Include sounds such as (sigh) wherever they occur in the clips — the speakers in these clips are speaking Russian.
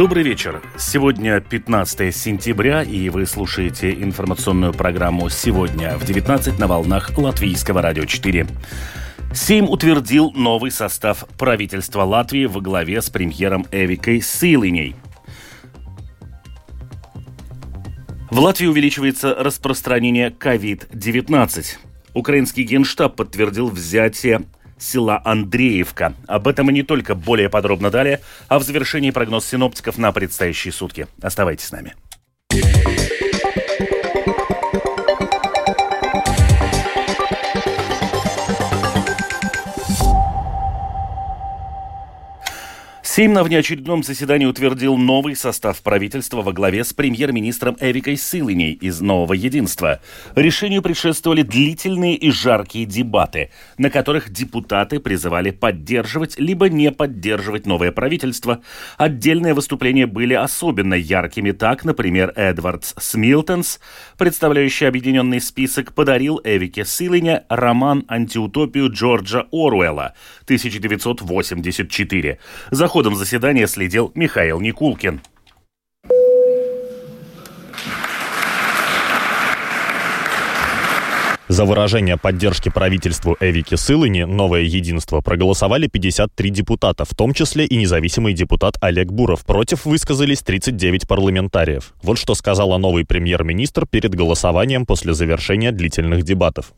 Добрый вечер. Сегодня 15 сентября, и вы слушаете информационную программу «Сегодня» в 19 на волнах Латвийского радио 4. Сейм утвердил новый состав правительства Латвии во главе с премьером Эвикой Силиней. В Латвии увеличивается распространение COVID-19. Украинский генштаб подтвердил взятие села Андреевка. Об этом и не только более подробно далее, а в завершении прогноз синоптиков на предстоящие сутки. Оставайтесь с нами. Сейм на внеочередном заседании утвердил новый состав правительства во главе с премьер-министром Эрикой Силыней из «Нового единства». Решению предшествовали длительные и жаркие дебаты, на которых депутаты призывали поддерживать либо не поддерживать новое правительство. Отдельные выступления были особенно яркими. Так, например, Эдвардс Смилтонс, представляющий объединенный список, подарил Эвике Силыне роман «Антиутопию» Джорджа Оруэлла 1984. За ходом заседания следил Михаил Никулкин. За выражение поддержки правительству Эвики Сылыни «Новое единство» проголосовали 53 депутата, в том числе и независимый депутат Олег Буров. Против высказались 39 парламентариев. Вот что сказала новый премьер-министр перед голосованием после завершения длительных дебатов.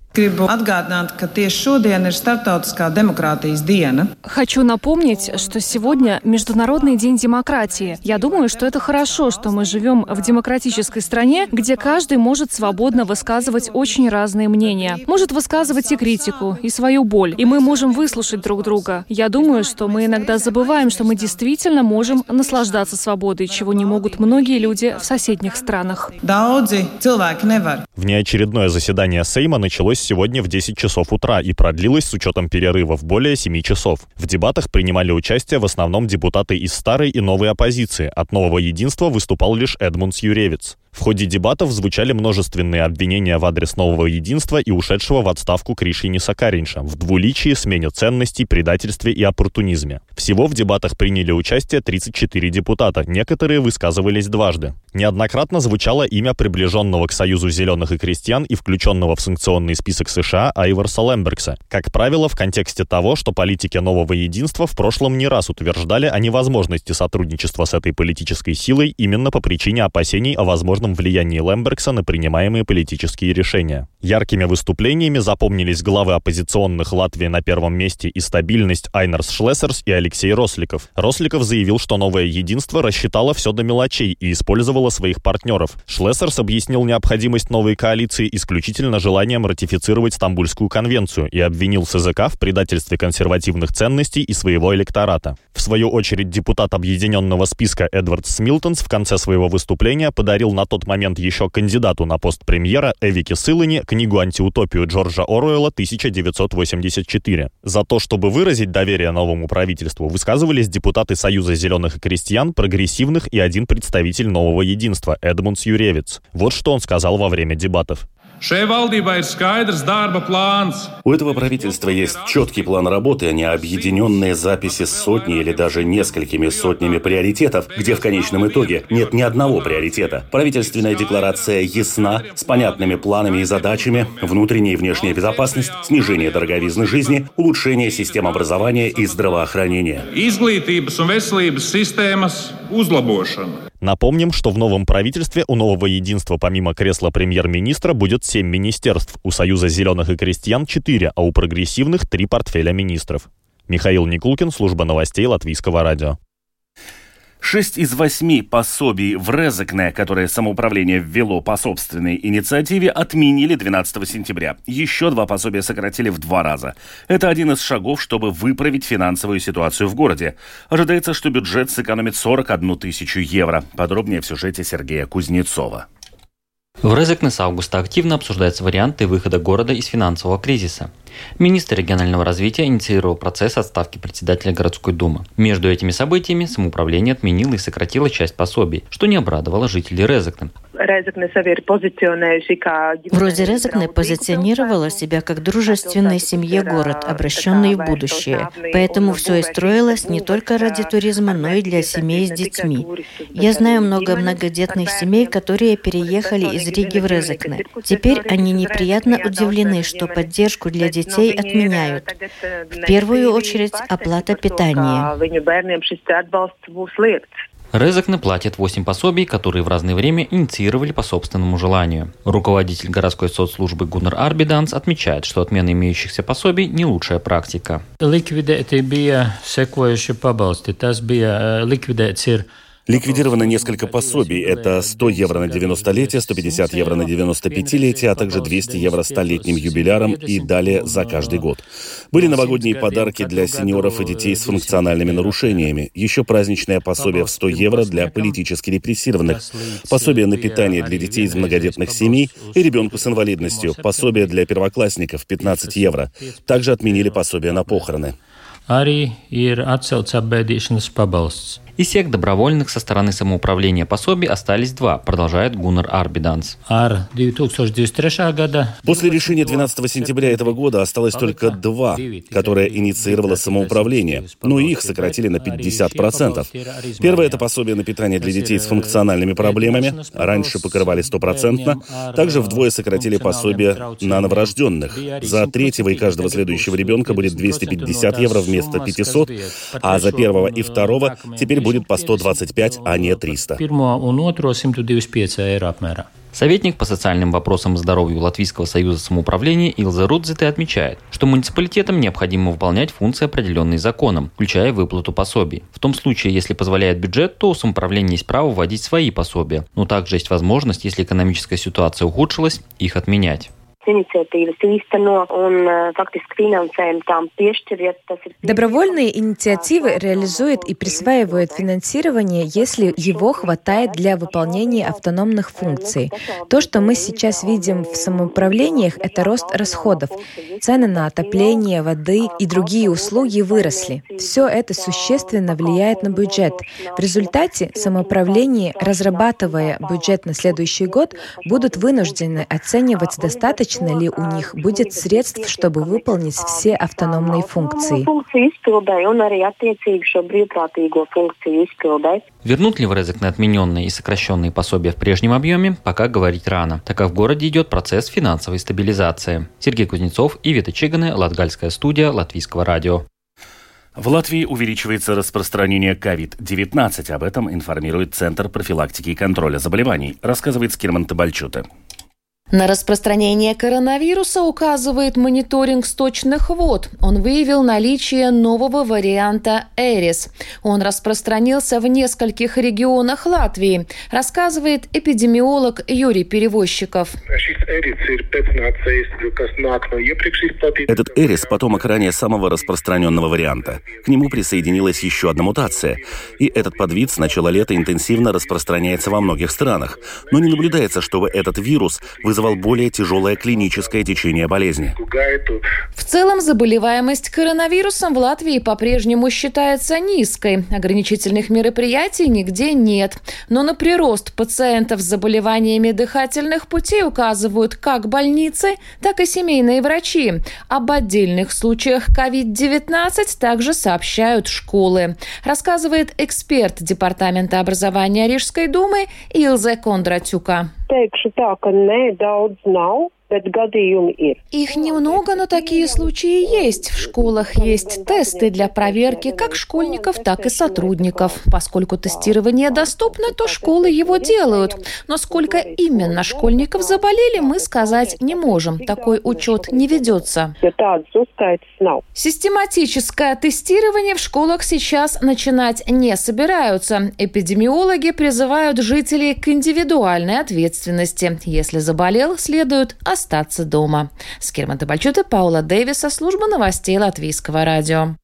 Хочу напомнить, что сегодня Международный день демократии. Я думаю, что это хорошо, что мы живем в демократической стране, где каждый может свободно высказывать очень разные мнения мнения, может высказывать и критику, и свою боль, и мы можем выслушать друг друга. Я думаю, что мы иногда забываем, что мы действительно можем наслаждаться свободой, чего не могут многие люди в соседних странах. Внеочередное заседание Сейма началось сегодня в 10 часов утра и продлилось с учетом перерывов более 7 часов. В дебатах принимали участие в основном депутаты из старой и новой оппозиции. От нового единства выступал лишь Эдмундс Юревиц. В ходе дебатов звучали множественные обвинения в адрес нового единства и ушедшего в отставку Кришини Сакаринша в двуличии, смене ценностей, предательстве и оппортунизме. Всего в дебатах приняли участие 34 депутата, некоторые высказывались дважды. Неоднократно звучало имя приближенного к Союзу зеленых и крестьян и включенного в санкционный список США Айварса Лембергса. Как правило, в контексте того, что политики нового единства в прошлом не раз утверждали о невозможности сотрудничества с этой политической силой именно по причине опасений о возможном влиянии Лембергса на принимаемые политические решения. Яркими выступлениями запомнились главы оппозиционных Латвии на первом месте и стабильность Айнерс Шлессерс и Алексей Росликов. Росликов заявил, что новое единство рассчитало все до мелочей и использовало своих партнеров. Шлессерс объяснил необходимость новой коалиции исключительно желанием ратифицировать Стамбульскую конвенцию и обвинил СЗК в предательстве консервативных ценностей и своего электората. В свою очередь депутат объединенного списка Эдвард Смилтонс в конце своего выступления подарил на тот момент еще кандидату на пост премьера Эвике Сылыне книгу «Антиутопию» Джорджа Оруэлла 1984. За то, чтобы выразить доверие новому правительству, высказывались депутаты Союза зеленых и крестьян, прогрессивных и один представитель нового единства Эдмундс Юревиц. Вот что он сказал во время дебатов. У этого правительства есть четкий план работы, а не объединенные записи с сотней или даже несколькими сотнями приоритетов, где в конечном итоге нет ни одного приоритета. Правительственная декларация ясна, с понятными планами и задачами, внутренняя и внешняя безопасность, снижение дороговизны жизни, улучшение систем образования и здравоохранения. Напомним, что в новом правительстве у нового единства помимо кресла премьер-министра будет семь министерств, у Союза зеленых и крестьян четыре, а у прогрессивных три портфеля министров. Михаил Никулкин, служба новостей Латвийского радио. Шесть из восьми пособий в Резекне, которые самоуправление ввело по собственной инициативе, отменили 12 сентября. Еще два пособия сократили в два раза. Это один из шагов, чтобы выправить финансовую ситуацию в городе. Ожидается, что бюджет сэкономит 41 тысячу евро. Подробнее в сюжете Сергея Кузнецова. В Резекне с августа активно обсуждаются варианты выхода города из финансового кризиса. Министр регионального развития инициировал процесс отставки председателя городской думы. Между этими событиями самоуправление отменило и сократило часть пособий, что не обрадовало жителей Резекна. Вроде Резекне позиционировала себя как дружественный семье город, обращенный в будущее. Поэтому все и строилось не только ради туризма, но и для семей с детьми. Я знаю много многодетных семей, которые переехали из Риги в Резекне. Теперь они неприятно удивлены, что поддержку для детей отменяют. В первую очередь оплата питания. Резекне платит 8 пособий, которые в разное время инициировали по собственному желанию. Руководитель городской соцслужбы Гуннар Арбиданс отмечает, что отмена имеющихся пособий не лучшая практика. Bija sekojuši pabalsti. Tas bija likvidēts ir Ликвидировано несколько пособий. Это 100 евро на 90-летие, 150 евро на 95-летие, а также 200 евро столетним юбилярам и далее за каждый год. Были новогодние подарки для сеньоров и детей с функциональными нарушениями. Еще праздничное пособие в 100 евро для политически репрессированных. Пособие на питание для детей из многодетных семей и ребенку с инвалидностью. Пособие для первоклассников 15 евро. Также отменили пособие на похороны. Arī ir atcelts apbēdīšanas. Из всех добровольных со стороны самоуправления пособий остались два, продолжает Гуннар Арбиданс. После решения 12 сентября этого года осталось только два, которые инициировало самоуправление, но их сократили на 50%. Первое — это пособие на питание для детей с функциональными проблемами. Раньше покрывали стопроцентно. Также вдвое сократили пособие на новорожденных. За третьего и каждого следующего ребенка будет 250 евро вместо 500, а за первого и второго теперь будет по 125, а не 300. Советник по социальным вопросам здоровья Латвийского союза самоуправления Илза Рудзите отмечает, что муниципалитетам необходимо выполнять функции, определенные законом, включая выплату пособий. В том случае, если позволяет бюджет, то у самоуправления есть право вводить свои пособия, но также есть возможность, если экономическая ситуация ухудшилась, их отменять iniciatīvas īsteno un фактически финансējumu там piešķir, Добровольные инициативы реализуют и присваивают финансирование, если его хватает для выполнения автономных функций. То, что мы сейчас видим в самоуправлениях, это рост расходов. Цены на отопление, воды и другие услуги выросли. Все это существенно влияет на бюджет. В результате самоуправление, разрабатывая бюджет на следующий год, будут вынуждены оценивать достаточно достаточно ли у них будет средств, чтобы выполнить все автономные функции. Вернут ли в Резекне отмененные и сокращенные пособия в прежнем объеме, пока говорить рано, так как в городе идет процесс финансовой стабилизации. Сергей Кузнецов и Вита Чиганы, Латгальская студия Латвийского радио. В Латвии увеличивается распространение COVID-19. Об этом информирует Центр профилактики и контроля заболеваний, рассказывает Скирман Табальчута. На распространение коронавируса указывает мониторинг сточных вод. Он выявил наличие нового варианта Эрис. Он распространился в нескольких регионах Латвии, рассказывает эпидемиолог Юрий Перевозчиков. Этот Эрис – потомок ранее самого распространенного варианта. К нему присоединилась еще одна мутация. И этот подвид с начала лета интенсивно распространяется во многих странах. Но не наблюдается, чтобы этот вирус вызывал вызывал более тяжелое клиническое течение болезни. В целом заболеваемость коронавирусом в Латвии по-прежнему считается низкой. Ограничительных мероприятий нигде нет. Но на прирост пациентов с заболеваниями дыхательных путей указывают как больницы, так и семейные врачи. Об отдельных случаях COVID-19 также сообщают школы. Рассказывает эксперт Департамента образования Рижской думы Илзе Кондратюка teikšu tā, ka nē, daudz nav. Их немного, но такие случаи есть. В школах есть тесты для проверки как школьников, так и сотрудников. Поскольку тестирование доступно, то школы его делают. Но сколько именно школьников заболели, мы сказать не можем. Такой учет не ведется. Систематическое тестирование в школах сейчас начинать не собираются. Эпидемиологи призывают жителей к индивидуальной ответственности. Если заболел, следует оставить остаться дома. С Кермата Бальчута, Паула Дэвиса, служба новостей Латвийского радио.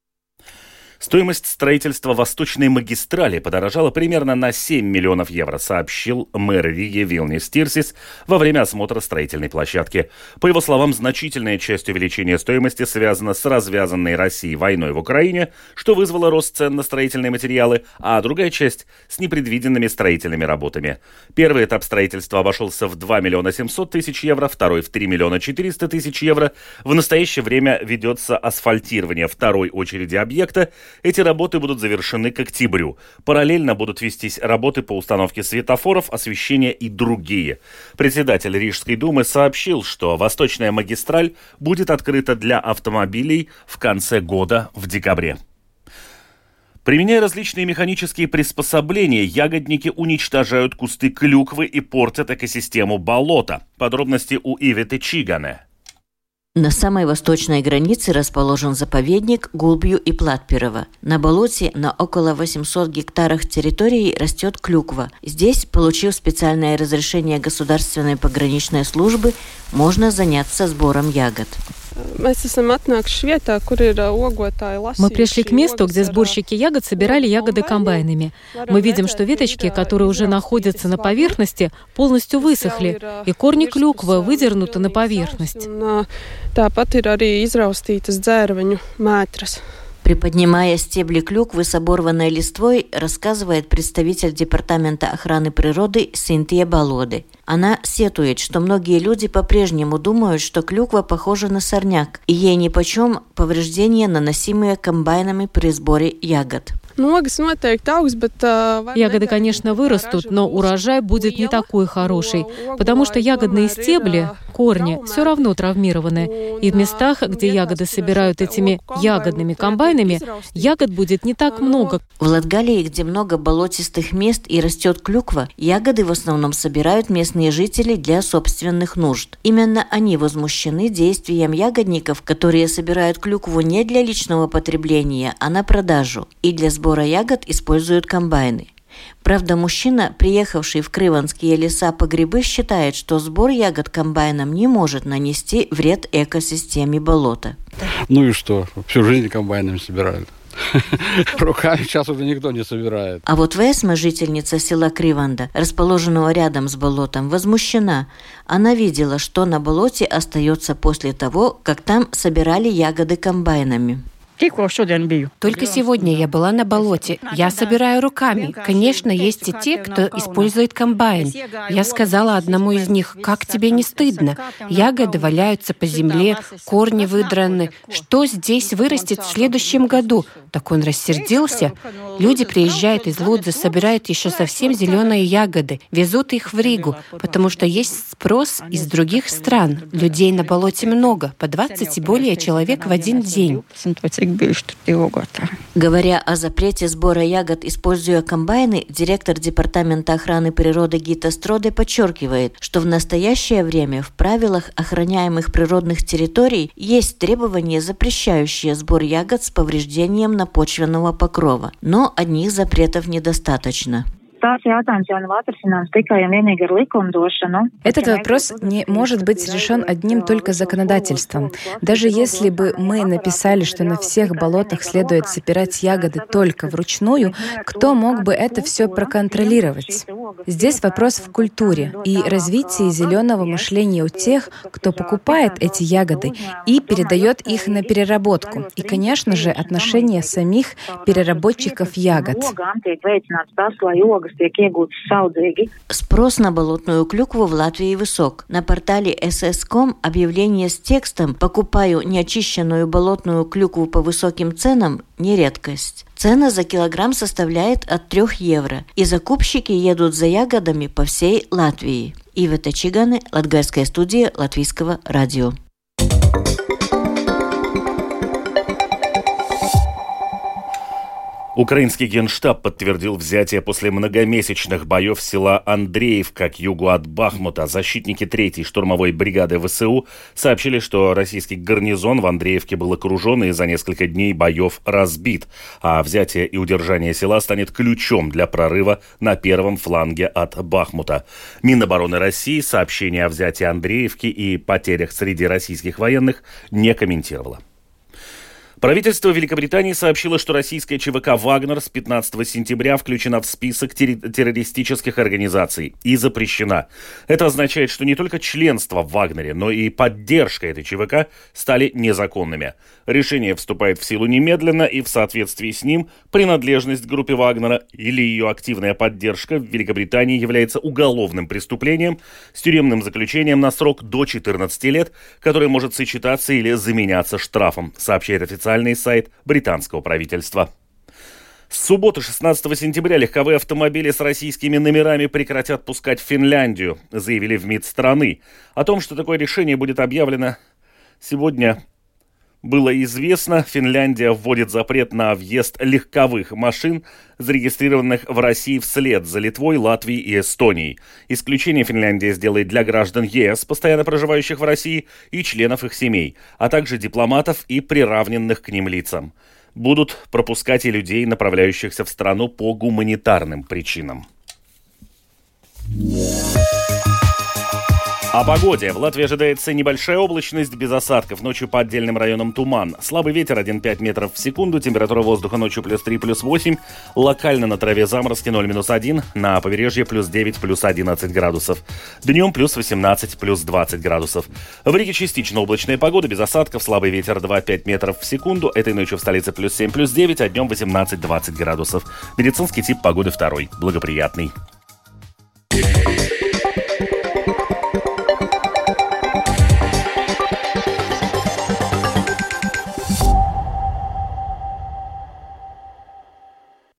Стоимость строительства Восточной магистрали подорожала примерно на 7 миллионов евро, сообщил мэр Риги Вилнис Тирсис во время осмотра строительной площадки. По его словам, значительная часть увеличения стоимости связана с развязанной Россией войной в Украине, что вызвало рост цен на строительные материалы, а другая часть с непредвиденными строительными работами. Первый этап строительства обошелся в 2 миллиона 700 тысяч евро, второй в 3 миллиона 400 тысяч евро. В настоящее время ведется асфальтирование второй очереди объекта – эти работы будут завершены к октябрю. Параллельно будут вестись работы по установке светофоров, освещения и другие. Председатель Рижской думы сообщил, что Восточная магистраль будет открыта для автомобилей в конце года в декабре. Применяя различные механические приспособления, ягодники уничтожают кусты клюквы и портят экосистему болота. Подробности у Иветы Чигане. На самой восточной границе расположен заповедник Гулбью и Платперово. На болоте на около 800 гектарах территории растет клюква. Здесь, получив специальное разрешение государственной пограничной службы, можно заняться сбором ягод. Мы пришли к месту, где сборщики ягод собирали ягоды комбайнами. Мы видим, что веточки, которые уже находятся на поверхности, полностью высохли, и корни клюквы выдернуты на поверхность. Приподнимая стебли клюквы с оборванной листвой, рассказывает представитель Департамента охраны природы Синтия Балоды. Она сетует, что многие люди по-прежнему думают, что клюква похожа на сорняк, и ей нипочем повреждения, наносимые комбайнами при сборе ягод. Ягоды, конечно, вырастут, но урожай будет не такой хороший, потому что ягодные стебли, корни, все равно травмированы. И в местах, где ягоды собирают этими ягодными комбайнами, ягод будет не так много. В Латгалии, где много болотистых мест и растет клюква, ягоды в основном собирают местные жители для собственных нужд. Именно они возмущены действием ягодников, которые собирают клюкву не для личного потребления, а на продажу и для сбора ягод используют комбайны. Правда, мужчина, приехавший в Крыванские леса по грибы, считает, что сбор ягод комбайном не может нанести вред экосистеме болота. Ну и что? Всю жизнь комбайнами собирают. (laughs) Руками сейчас уже никто не собирает. А вот Весма, жительница села Криванда, расположенного рядом с болотом, возмущена. Она видела, что на болоте остается после того, как там собирали ягоды комбайнами. Только сегодня я была на болоте. Я собираю руками. Конечно, есть и те, кто использует комбайн. Я сказала одному из них, как тебе не стыдно? Ягоды валяются по земле, корни выдраны. Что здесь вырастет в следующем году? Так он рассердился. Люди приезжают из Лудзы, собирают еще совсем зеленые ягоды, везут их в Ригу, потому что есть спрос из других стран. Людей на болоте много, по 20 и более человек в один день. Говоря о запрете сбора ягод, используя комбайны, директор Департамента охраны природы Гита Строде подчеркивает, что в настоящее время в правилах охраняемых природных территорий есть требования, запрещающие сбор ягод с повреждением напочвенного покрова. Но одних запретов недостаточно. Этот вопрос не может быть решен одним только законодательством. Даже если бы мы написали, что на всех болотах следует собирать ягоды только вручную, кто мог бы это все проконтролировать? Здесь вопрос в культуре и развитии зеленого мышления у тех, кто покупает эти ягоды и передает их на переработку. И, конечно же, отношения самих переработчиков ягод. Спрос на болотную клюкву в Латвии высок. На портале ss.com объявление с текстом «Покупаю неочищенную болотную клюкву по высоким ценам» не. Цена за килограмм составляет от 3 евро, и закупщики едут за ягодами по всей Латвии. Ива Чиганы, Латгальская студия Латвийского радио. Украинский генштаб подтвердил взятие после многомесячных боев села Андреевка к югу от Бахмута. Защитники 3-й штурмовой бригады ВСУ сообщили, что российский гарнизон в Андреевке был окружен и за несколько дней боев разбит. А взятие и удержание села станет ключом для прорыва на первом фланге от Бахмута. Минобороны России сообщение о взятии Андреевки и потерях среди российских военных не комментировало. Правительство Великобритании сообщило, что российская ЧВК «Вагнер» с 15 сентября включена в список террористических организаций и запрещена. Это означает, что не только членство в «Вагнере», но и поддержка этой ЧВК стали незаконными. Решение вступает в силу немедленно, и в соответствии с ним принадлежность к группе «Вагнера» или ее активная поддержка в Великобритании является уголовным преступлением с тюремным заключением на срок до 14 лет, которое может сочетаться или заменяться штрафом, сообщает официальный официальный сайт британского правительства. С субботы 16 сентября легковые автомобили с российскими номерами прекратят пускать в Финляндию, заявили в МИД страны. О том, что такое решение будет объявлено сегодня было известно, Финляндия вводит запрет на въезд легковых машин, зарегистрированных в России вслед за Литвой, Латвией и Эстонией. Исключение Финляндия сделает для граждан ЕС, постоянно проживающих в России, и членов их семей, а также дипломатов и приравненных к ним лицам. Будут пропускать и людей, направляющихся в страну по гуманитарным причинам. О погоде. В Латвии ожидается небольшая облачность без осадков. Ночью по отдельным районам туман. Слабый ветер 1,5 метров в секунду. Температура воздуха ночью плюс 3, плюс 8. Локально на траве заморозки 0, минус 1. На побережье плюс 9, плюс 11 градусов. Днем плюс 18, плюс 20 градусов. В Риге частично облачная погода без осадков. Слабый ветер 2,5 метров в секунду. Этой ночью в столице плюс 7, плюс 9, а днем 18-20 градусов. Медицинский тип погоды второй. Благоприятный.